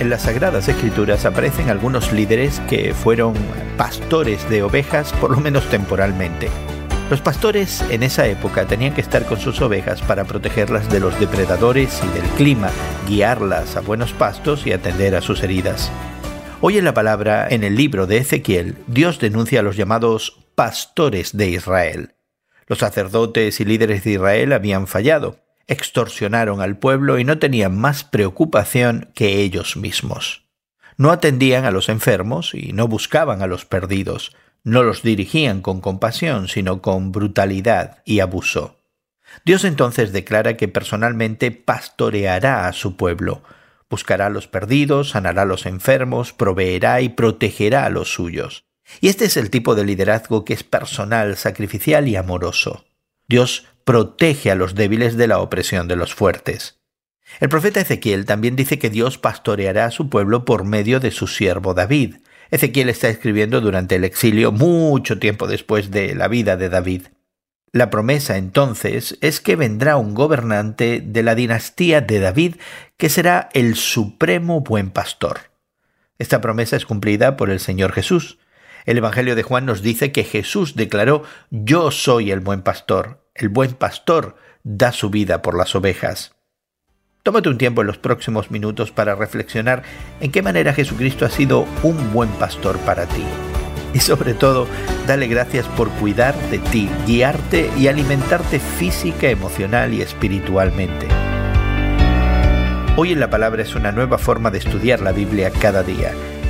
En las Sagradas Escrituras aparecen algunos líderes que fueron pastores de ovejas, por lo menos temporalmente. Los pastores en esa época tenían que estar con sus ovejas para protegerlas de los depredadores y del clima, guiarlas a buenos pastos y atender a sus heridas. Hoy en la palabra, en el libro de Ezequiel, Dios denuncia a los llamados pastores de Israel. Los sacerdotes y líderes de Israel habían fallado, extorsionaron al pueblo y no tenían más preocupación que ellos mismos. No atendían a los enfermos y no buscaban a los perdidos, no los dirigían con compasión, sino con brutalidad y abuso. Dios entonces declara que personalmente pastoreará a su pueblo, buscará a los perdidos, sanará a los enfermos, proveerá y protegerá a los suyos. Y este es el tipo de liderazgo que es personal, sacrificial y amoroso. Dios protege a los débiles de la opresión de los fuertes. El profeta Ezequiel también dice que Dios pastoreará a su pueblo por medio de su siervo David. Ezequiel está escribiendo durante el exilio mucho tiempo después de la vida de David. La promesa entonces es que vendrá un gobernante de la dinastía de David que será el supremo buen pastor. Esta promesa es cumplida por el Señor Jesús. El Evangelio de Juan nos dice que Jesús declaró, Yo soy el buen pastor, el buen pastor da su vida por las ovejas. Tómate un tiempo en los próximos minutos para reflexionar en qué manera Jesucristo ha sido un buen pastor para ti. Y sobre todo, dale gracias por cuidar de ti, guiarte y alimentarte física, emocional y espiritualmente. Hoy en la Palabra es una nueva forma de estudiar la Biblia cada día.